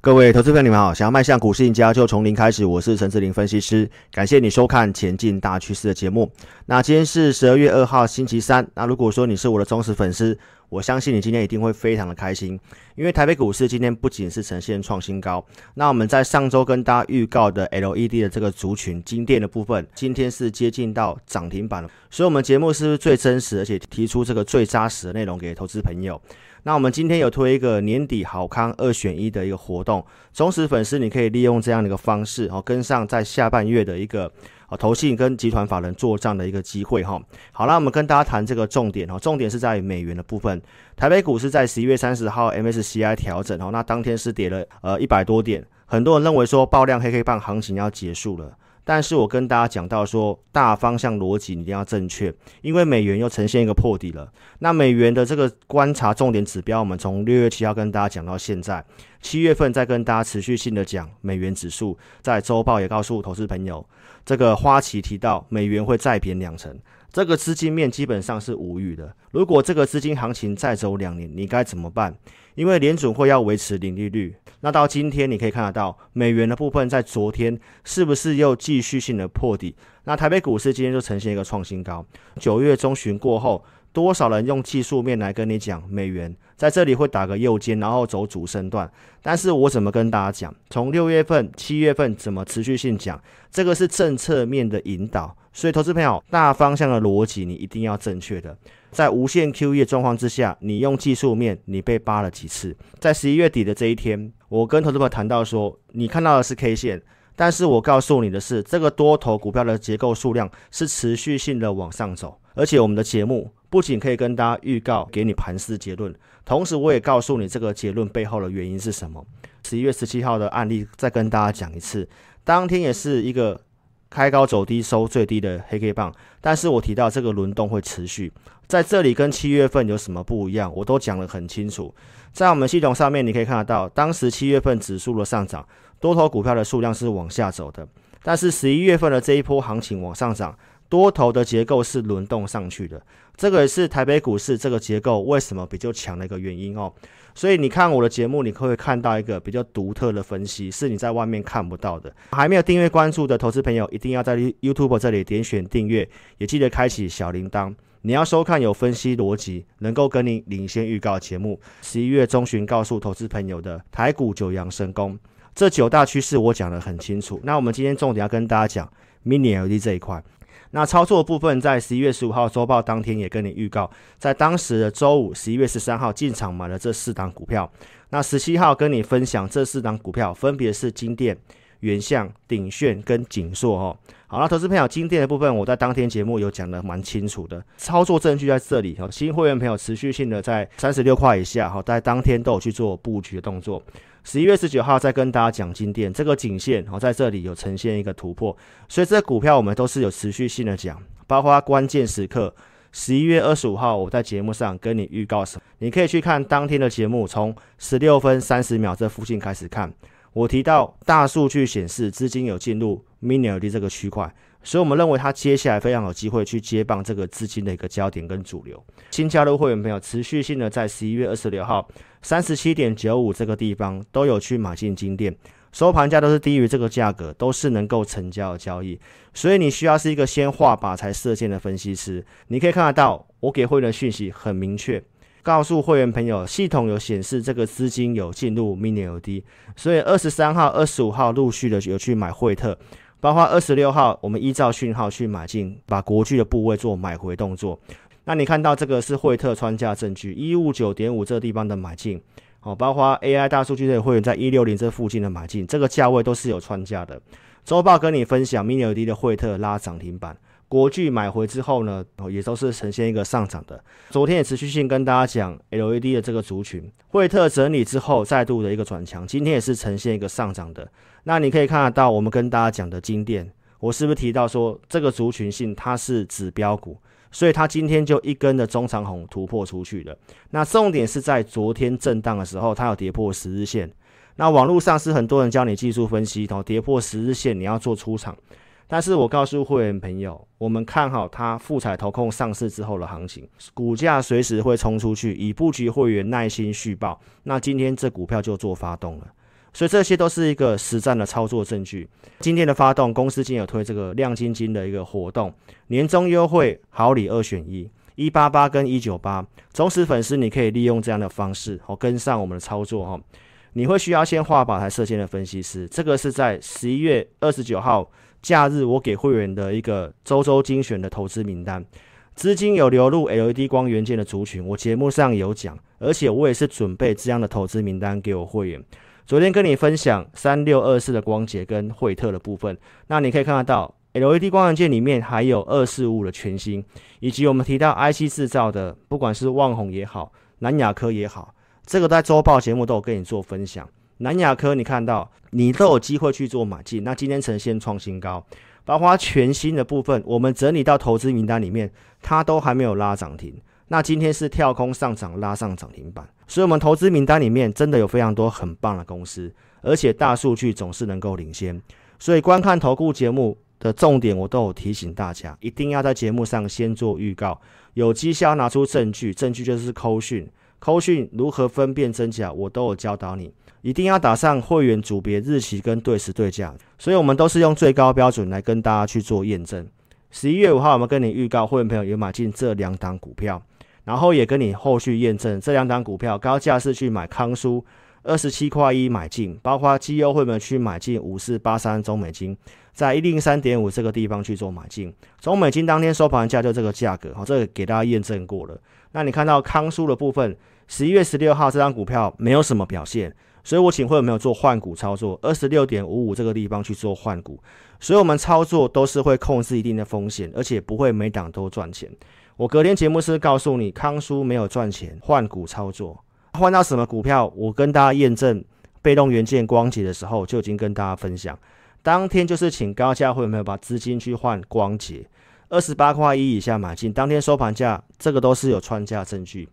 各位投资朋友，你们好！想要迈向股市赢家，就从零开始。我是陈志玲分析师，感谢你收看《前进大趋势》的节目。那今天是十二月二号，星期三。那如果说你是我的忠实粉丝，我相信你今天一定会非常的开心，因为台北股市今天不仅是呈现创新高，那我们在上周跟大家预告的 LED 的这个族群金电的部分，今天是接近到涨停板了。所以，我们节目是不是最真实，而且提出这个最扎实的内容给投资朋友？那我们今天有推一个年底好康二选一的一个活动，忠实粉丝你可以利用这样的一个方式哦，跟上在下半月的一个哦投信跟集团法人做账的一个机会哈。好了，我们跟大家谈这个重点哦，重点是在美元的部分。台北股市在十一月三十号 MSCI 调整哦，那当天是跌了呃一百多点，很多人认为说爆量黑黑棒行情要结束了。但是我跟大家讲到说，大方向逻辑一定要正确，因为美元又呈现一个破底了。那美元的这个观察重点指标，我们从六月七号跟大家讲到现在，七月份再跟大家持续性的讲美元指数，在周报也告诉投资朋友，这个花旗提到美元会再贬两成，这个资金面基本上是无语的。如果这个资金行情再走两年，你该怎么办？因为联准会要维持零利率，那到今天你可以看得到美元的部分在昨天是不是又继续性的破底？那台北股市今天就呈现一个创新高。九月中旬过后，多少人用技术面来跟你讲美元在这里会打个右肩，然后走主升段？但是我怎么跟大家讲？从六月份、七月份怎么持续性讲？这个是政策面的引导，所以投资朋友大方向的逻辑你一定要正确的。在无限 QE 的状况之下，你用技术面，你被扒了几次？在十一月底的这一天，我跟投资朋友谈到说，你看到的是 K 线，但是我告诉你的是，这个多头股票的结构数量是持续性的往上走，而且我们的节目不仅可以跟大家预告，给你盘势结论，同时我也告诉你这个结论背后的原因是什么。十一月十七号的案例再跟大家讲一次，当天也是一个。开高走低收最低的黑 K 棒，但是我提到这个轮动会持续，在这里跟七月份有什么不一样，我都讲得很清楚。在我们系统上面，你可以看得到，当时七月份指数的上涨，多头股票的数量是往下走的，但是十一月份的这一波行情往上涨，多头的结构是轮动上去的，这个也是台北股市这个结构为什么比较强的一个原因哦。所以你看我的节目，你会看到一个比较独特的分析，是你在外面看不到的。还没有订阅关注的投资朋友，一定要在 YouTube 这里点选订阅，也记得开启小铃铛。你要收看有分析逻辑，能够跟你领先预告节目。十一月中旬告诉投资朋友的台股九阳神功，这九大趋势我讲得很清楚。那我们今天重点要跟大家讲 Mini LED 这一块。那操作部分，在十一月十五号周报当天也跟你预告，在当时的周五十一月十三号进场买了这四档股票。那十七号跟你分享这四档股票，分别是金电、原相、鼎炫跟景硕哦。好了，投资朋友，金电的部分我在当天节目有讲得蛮清楚的，操作证据在这里哦。新会员朋友持续性的在三十六块以下哈，在当天都有去做布局的动作。十一月十九号再跟大家讲金电这个颈线，哦，在这里有呈现一个突破，所以这股票我们都是有持续性的讲，包括关键时刻。十一月二十五号我在节目上跟你预告什么，你可以去看当天的节目，从十六分三十秒这附近开始看，我提到大数据显示资金有进入 Mini LED 这个区块。所以我们认为它接下来非常有机会去接棒这个资金的一个焦点跟主流。新加入会员朋友持续性的在十一月二十六号三十七点九五这个地方都有去买进金电，收盘价都是低于这个价格，都是能够成交的交易。所以你需要是一个先画靶才射箭的分析师。你可以看得到，我给会员的讯息很明确，告诉会员朋友，系统有显示这个资金有进入 mini LD，所以二十三号、二十五号陆续的有去买惠特。包括二十六号，我们依照讯号去买进，把国巨的部位做买回动作。那你看到这个是惠特穿价证据，一五九点五这个地方的买进，哦，包括 AI 大数据的会员在一六零这附近的买进，这个价位都是有穿价的。周报跟你分享，Mini LED 的惠特拉涨停板，国巨买回之后呢，哦，也都是呈现一个上涨的。昨天也持续性跟大家讲 LED 的这个族群，惠特整理之后再度的一个转强，今天也是呈现一个上涨的。那你可以看得到，我们跟大家讲的金电，我是不是提到说这个族群性它是指标股，所以它今天就一根的中长红突破出去了。那重点是在昨天震荡的时候，它有跌破十日线。那网络上是很多人教你技术分析，然后跌破十日线你要做出场，但是我告诉会员朋友，我们看好它富采投控上市之后的行情，股价随时会冲出去，已布局会员耐心续报。那今天这股票就做发动了，所以这些都是一个实战的操作证据。今天的发动，公司今有推这个亮晶晶的一个活动，年终优惠好礼二选一，一八八跟一九八，忠实粉丝你可以利用这样的方式哦，跟上我们的操作哈。你会需要先画宝台设限的分析师，这个是在十一月二十九号。假日我给会员的一个周周精选的投资名单，资金有流入 LED 光元件的族群，我节目上有讲，而且我也是准备这样的投资名单给我会员。昨天跟你分享三六二四的光捷跟惠特的部分，那你可以看得到 LED 光元件里面还有二四五的全新，以及我们提到 IC 制造的，不管是旺宏也好，南亚科也好，这个在周报节目都有跟你做分享。南亚科，你看到你都有机会去做买进，那今天呈现创新高，包括全新的部分，我们整理到投资名单里面，它都还没有拉涨停。那今天是跳空上涨，拉上涨停板，所以我们投资名单里面真的有非常多很棒的公司，而且大数据总是能够领先。所以观看投顾节目的重点，我都有提醒大家，一定要在节目上先做预告，有绩效拿出证据，证据就是扣讯，扣讯如何分辨真假，我都有教导你。一定要打上会员组别、日期跟对时对价，所以我们都是用最高标准来跟大家去做验证。十一月五号，我们跟你预告，会员朋友有买进这两档股票，然后也跟你后续验证这两档股票高价是去买康舒二十七块一买进，包括绩优会员去买进五四八三中美金，在一零三点五这个地方去做买进，中美金当天收盘价就这个价格，好，这个给大家验证过了。那你看到康舒的部分，十一月十六号这张股票没有什么表现。所以我请会有没有做换股操作，二十六点五五这个地方去做换股，所以我们操作都是会控制一定的风险，而且不会每档都赚钱。我隔天节目是告诉你，康叔没有赚钱，换股操作，换到什么股票？我跟大家验证被动元件光洁的时候，就已经跟大家分享，当天就是请高价会员朋友把资金去换光洁，二十八块一以下买进，当天收盘价，这个都是有穿价证据。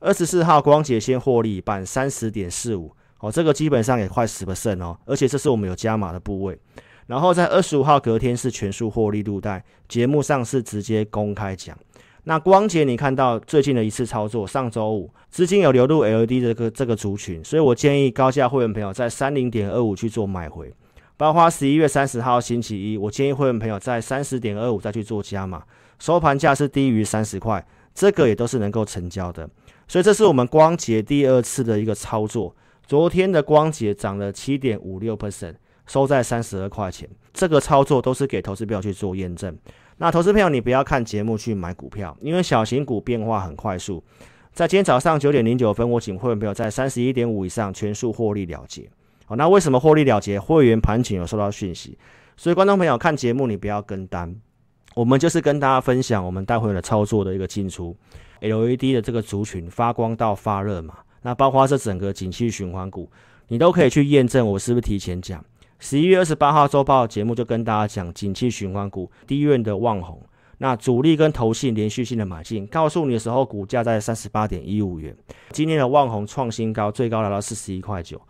二十四号光洁先获利一半，三十点四五。哦，这个基本上也快十 percent 哦，而且这是我们有加码的部位。然后在二十五号隔天是全数获利入袋，节目上是直接公开讲。那光頡你看到最近的一次操作，上周五资金有流入 L D 这个这个族群，所以我建议高价会员朋友在三零点二五去做买回。包括十一月三十号星期一，我建议会员朋友在三十点二五再去做加码，收盘价是低于三十块，这个也都是能够成交的。所以这是我们光頡第二次的一个操作。昨天的光頡涨了七点五六 percent，收在三十二块钱。这个操作都是给投资朋友去做验证。那投资朋友，你不要看节目去买股票，因为小型股变化很快速。在今天早上九点零九分，我请会员朋友在三十一点五以上全数获利了结。好，那为什么获利了结？会员盘前有收到讯息，所以观众朋友看节目你不要跟单，我们就是跟大家分享我们待会的操作的一个进出。LED 的这个族群发光到发热嘛。那包括这整个景气循环股，你都可以去验证我是不是提前讲。十一月二十八号周报节目就跟大家讲景气循环股低院的旺宏，那主力跟投信连续性的买进，告诉你的时候股价在三十八点一五元。今天的旺宏创新高，最高来到四十一块九。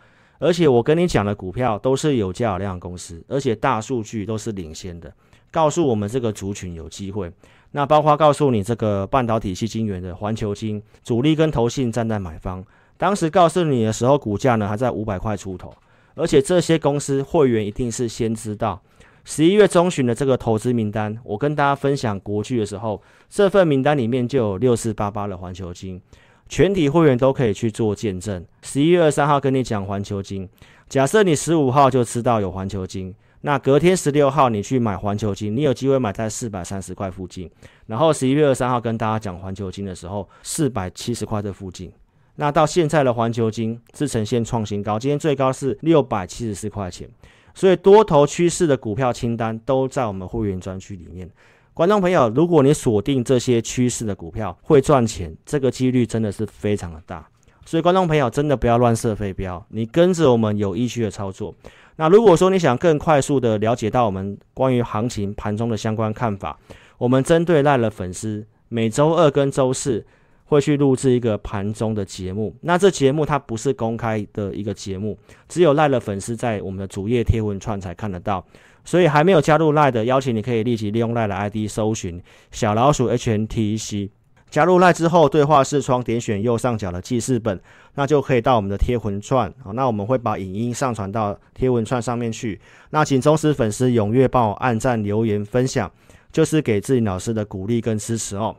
而且我跟你讲的股票都是有价有量公司，而且大数据都是领先的，告诉我们这个族群有机会。那包括告诉你这个半导体系晶圆的环球晶，主力跟投信站在买方。当时告诉你的时候，股价呢还在五百块出头，而且这些公司会员一定是先知道。十一月中旬的这个投资名单，我跟大家分享国剧的时候，这份名单里面就有六四八八的环球金，全体会员都可以去做见证。十一月二三号跟你讲环球金，假设你十五号就知道有环球金，那隔天十六号你去买环球金，你有机会买在四百三十块附近。然后十一月二三号跟大家讲环球金的时候，四百七十块的附近。那到现在的环球金是呈现创新高，今天最高是六百七十四块钱，所以多头趋势的股票清单都在我们会员专区里面。观众朋友，如果你锁定这些趋势的股票会赚钱，这个几率真的是非常的大。所以观众朋友真的不要乱射飞镖，你跟着我们有依据的操作。那如果说你想更快速的了解到我们关于行情盘中的相关看法，我们针对赖了粉丝每周二跟周四。会去录制一个盘中的节目。那这节目它不是公开的一个节目，只有赖的粉丝在我们的主页贴文串才看得到。所以还没有加入赖的，邀请你可以立即利用赖的 ID 搜寻小老鼠 HNTEC。加入赖之后，对话视窗点选右上角的记事本，那就可以到我们的贴文串。好，那我们会把影音上传到贴文串上面去。那请忠实粉丝踊跃帮我按赞、留言、分享，就是给志霖老师的鼓励跟支持哦。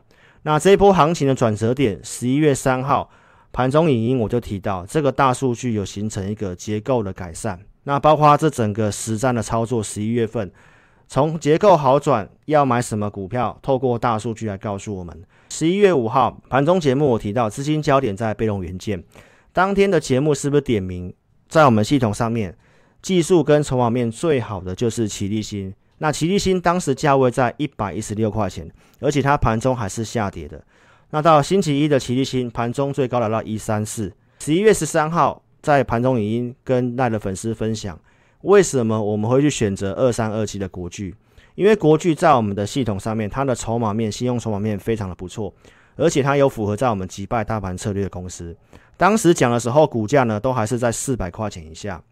那这一波行情的转折点，十一月三号盘中影音我就提到，这个大数据有形成一个结构的改善。那包括这整个实战的操作，十一月份从结构好转，要买什么股票，透过大数据来告诉我们。十一月五号盘中节目，我提到资金焦点在被动元件。当天的节目是不是点名在我们系统上面，技术跟筹码面最好的就是奇力新。那奇力新当时价位在一百一十六块钱，而且它盘中还是下跌的。那到星期一的奇力新盘中最高来到一三四。十一月十三号在盘中影音跟赖的粉丝分享，为什么我们会去选择二三二七的国巨？因为国巨在我们的系统上面，它的筹码面、信用筹码面非常的不错，而且它有符合在我们击败大盘策略的公司。当时讲的时候，股价呢都还是在四百块钱以下，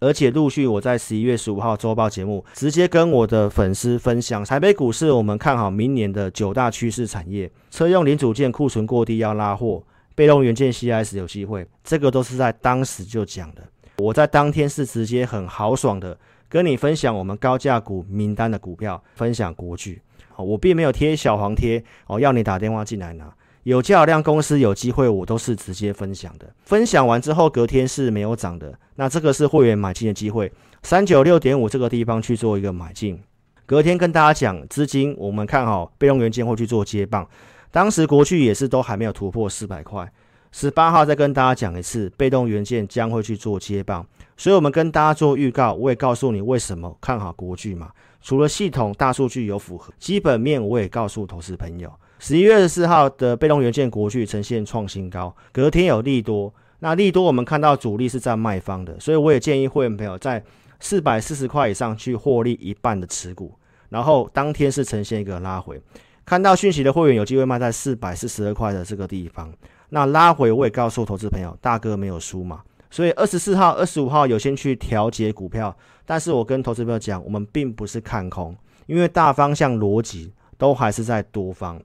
而且陆续我在十一月十五号周报节目直接跟我的粉丝分享，台北股市我们看好明年的九大趋势产业，车用零组件库存过低要拉货，被动元件 CIS 有机会，这个都是在当时就讲的。我在当天是直接很豪爽的。跟你分享我们高价股名单的股票，分享国巨，我并没有贴小黄贴哦，要你打电话进来拿。有较量公司有机会，我都是直接分享的。分享完之后，隔天是没有涨的，那这个是会员买进的机会，三九六点五这个地方去做一个买进。隔天跟大家讲资金，我们看好被动元件会去做接棒，当时国巨也是都还没有突破四百块。十八号再跟大家讲一次，被动元件将会去做接棒，所以我们跟大家做预告，我也告诉你为什么看好国巨嘛。除了系统大数据有符合，基本面我也告诉投资朋友，十一月二十四号的被动元件国巨呈现创新高，隔天有利多，那利多我们看到主力是在卖方的，所以我也建议会员朋友在四百四十块以上去获利一半的持股，然后当天是呈现一个拉回，看到讯息的会员有机会卖在四百四十二块的这个地方。那拉回我也告诉投资朋友，大哥没有输嘛，所以二十四号、二十五号有先去调节股票，但是我跟投资朋友讲，我们并不是看空，因为大方向逻辑都还是在多方。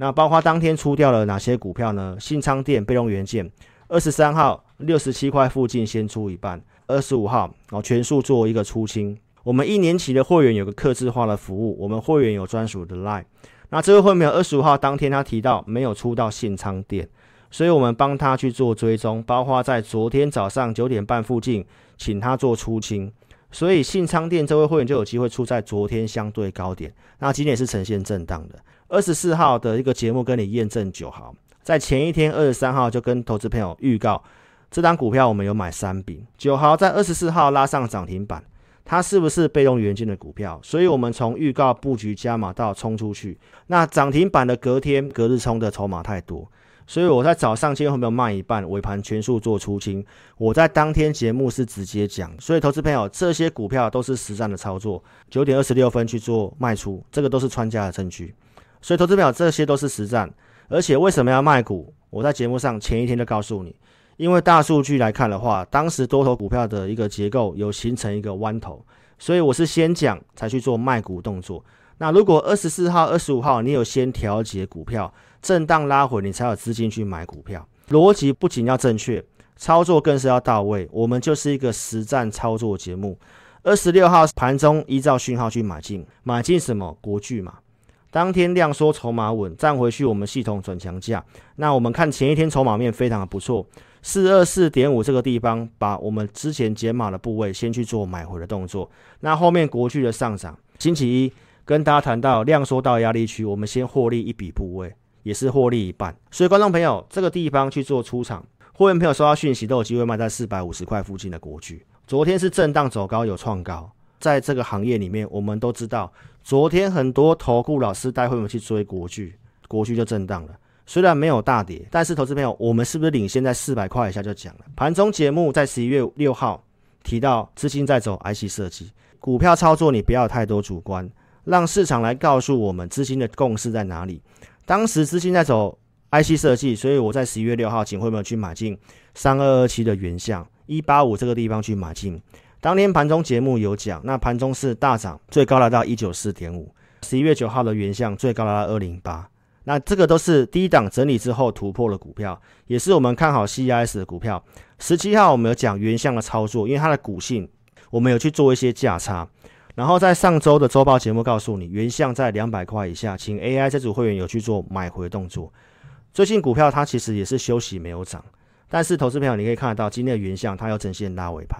那包括当天出掉了哪些股票呢？信昌电、被动元件，二十三号六十七块附近先出一半，二十五号哦全数做一个出清。我们一年期的会员有个客制化的服务，我们会员有专属的 line。那这位会员二十五号当天他提到没有出到信昌店。所以我们帮他去做追踪，包括在昨天早上九点半附近，请他做出清。所以信昌电这位会员就有机会出在昨天相对高点。那今天也是呈现震荡的。二十四号的一个节目跟你验证九号，在前一天二十三号就跟投资朋友预告，这张股票我们有买三笔。九号在二十四号拉上涨停板，它是不是被动元件的股票？所以我们从预告布局加码到冲出去，那涨停板的隔天隔日冲的筹码太多。所以我在早上今天会没有卖一半，尾盘全数做出清。我在当天节目是直接讲，所以投资朋友这些股票都是实战的操作。九点二十六分去做卖出，这个都是穿价的证据。所以投资朋友这些都是实战，而且为什么要卖股？我在节目上前一天就告诉你，因为大数据来看的话，当时多头股票的一个结构有形成一个弯头，所以我是先讲才去做卖股动作。那如果二十四号、二十五号你有先调节股票，震荡拉回，你才有资金去买股票。逻辑不仅要正确，操作更是要到位。我们就是一个实战操作节目。二十六号盘中依照讯号去买进，买进什么？国巨嘛。当天量缩筹码稳，站回去我们系统转强价。那我们看前一天筹码面非常的不错，四二四点五这个地方，把我们之前减码的部位先去做买回的动作。那后面国巨的上涨，星期一。跟大家谈到量缩到压力区，我们先获利一笔部位，也是获利一半。所以观众朋友，这个地方去做出场，会员朋友收到讯息都有机会卖在四百五十块附近的国巨。昨天是震荡走高有创高，在这个行业里面，我们都知道，昨天很多投顾老师带会员去追国巨，国巨就震荡了。虽然没有大跌，但是投资朋友，我们是不是领先在四百块以下就讲了？盘中节目在十一月六号提到资金在走 IC 设计，股票操作你不要太多主观。让市场来告诉我们资金的共识在哪里。当时资金在走 IC 设计，所以我在十一月六号请会员去买进三二二七的原相一八五这个地方去买进。当天盘中节目有讲，那盘中是大涨，最高来到一九四点五。十一月九号的原相最高来到二零八，那这个都是低档整理之后突破的股票，也是我们看好 CIS 的股票。十七号我们有讲原相的操作，因为它的股性，我们有去做一些价差。然后在上周的周报节目告诉你，原相在两百块以下，请 AI 这组会员有去做买回动作。最近股票它其实也是休息没有涨，但是投资朋友你可以看得到，今天的原相它有呈现拉尾盘。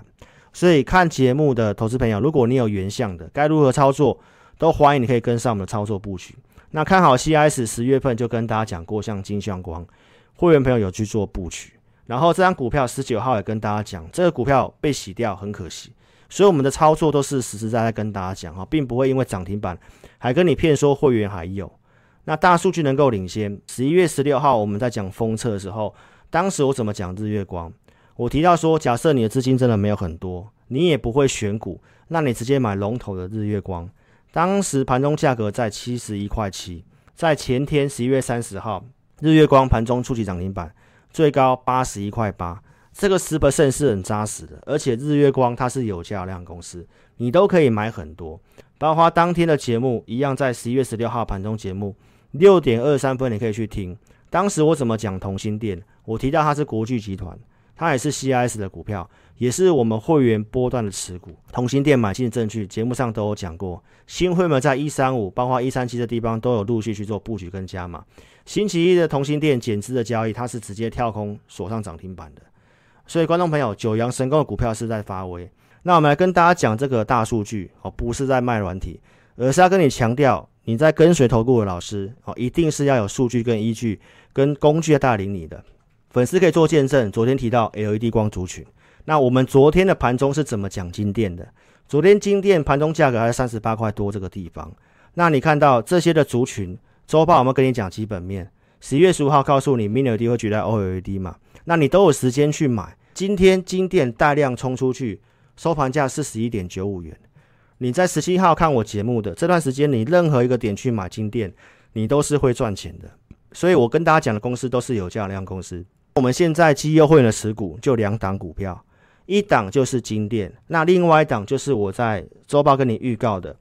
所以看节目的投资朋友，如果你有原相的，该如何操作，都欢迎你可以跟上我们的操作布局。那看好 CIS 十月份就跟大家讲过，像金相光会员朋友有去做布局。然后这张股票十九号也跟大家讲，这个股票被洗掉很可惜。所以我们的操作都是实实在在跟大家讲哈，并不会因为涨停板还跟你骗说会员还有。那大数据能够领先。十一月十六号我们在讲封测的时候，当时我怎么讲日月光？我提到说，假设你的资金真的没有很多，你也不会选股，那你直接买龙头的日月光。当时盘中价格在七十一块七，在前天十一月三十号，日月光盘中触及涨停板，最高八十一块八，这个十 percent 是很扎实的，而且日月光它是有价量公司，你都可以买很多。包括当天的节目一样，在十一月十六号盘中节目六点二三分，你可以去听。当时我怎么讲同心电？我提到它是国巨集团。它也是 CIS 的股票，也是我们会员波段的持股。同心电买进的证据，节目上都有讲过。新会员在一三五，包括一三七的地方都有陆续去做布局跟加码。星期一的同心电减资的交易，它是直接跳空锁上涨停板的。所以，观众朋友，九阳神功的股票是在发威。那我们来跟大家讲这个大数据哦，不是在卖软体，而是要跟你强调，你在跟随投顾的老师哦，一定是要有数据跟依据跟工具来带领你的。粉丝可以做见证，昨天提到 LED 光族群，那我们昨天的盘中是怎么讲金电的？昨天金电盘中价格还是三十八块多这个地方。那你看到这些的族群，周报我们跟你讲基本面，十一月十五号告诉你 Mini LED 会取代 OLED 嘛？那你都有时间去买。今天金电大量冲出去，收盘价是十一点九五元。你在十七号看我节目的这段时间，你任何一个点去买金电，你都是会赚钱的。所以我跟大家讲的公司都是有价量公司。我们现在绩优会员的持股就两档股票，一档就是金电，那另外一档就是我在周报跟你预告的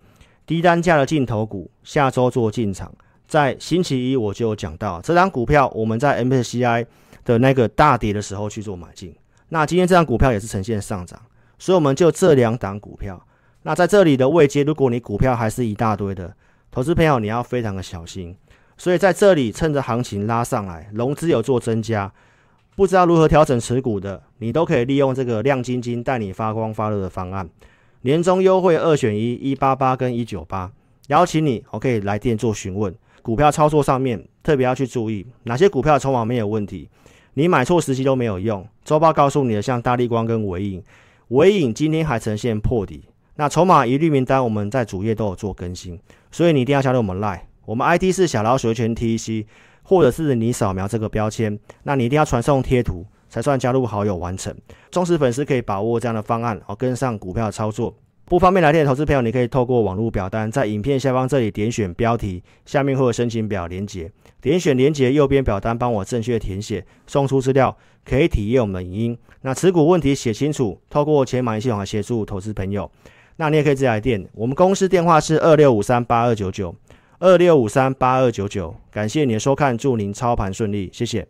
低单价的进头股，下周做进场。在星期一我就有讲到这档股票，我们在 MSCI 的那个大跌的时候去做买进。那今天这档股票也是呈现上涨，所以我们就这两档股票。那在这里的位阶，如果你股票还是一大堆的，投资朋友你要非常的小心。所以在这里趁着行情拉上来，融资有做增加。不知道如何调整持股的，你都可以利用这个亮晶晶带你发光发热的方案，年终优惠二选一，一八八跟一九八，邀请你，我可以来电做询问。股票操作上面特别要去注意哪些股票筹码没有问题，你买错时机都没有用。周报告诉你的，像大立光跟纬颖，纬颖今天还呈现破底，那筹码一律名单我们在主页都有做更新，所以你一定要加入我们 Line，我们 ID 是小老鼠圈 TC。或者是你扫描这个标签，那你一定要传送贴图才算加入好友完成。忠实粉丝可以把握这样的方案，哦，跟上股票的操作。不方便来电的投资朋友，你可以透过网络表单，在影片下方这里点选标题，下面会有申请表连结，点选连结右边表单，帮我正确填写，送出资料，可以体验我们影音。那持股问题写清楚，透过钱买系统来协助投资朋友。那你也可以直接来电，我们公司电话是二六五三八二九九。二六五三八二九九，感谢你的收看，祝您操盘顺利，谢谢。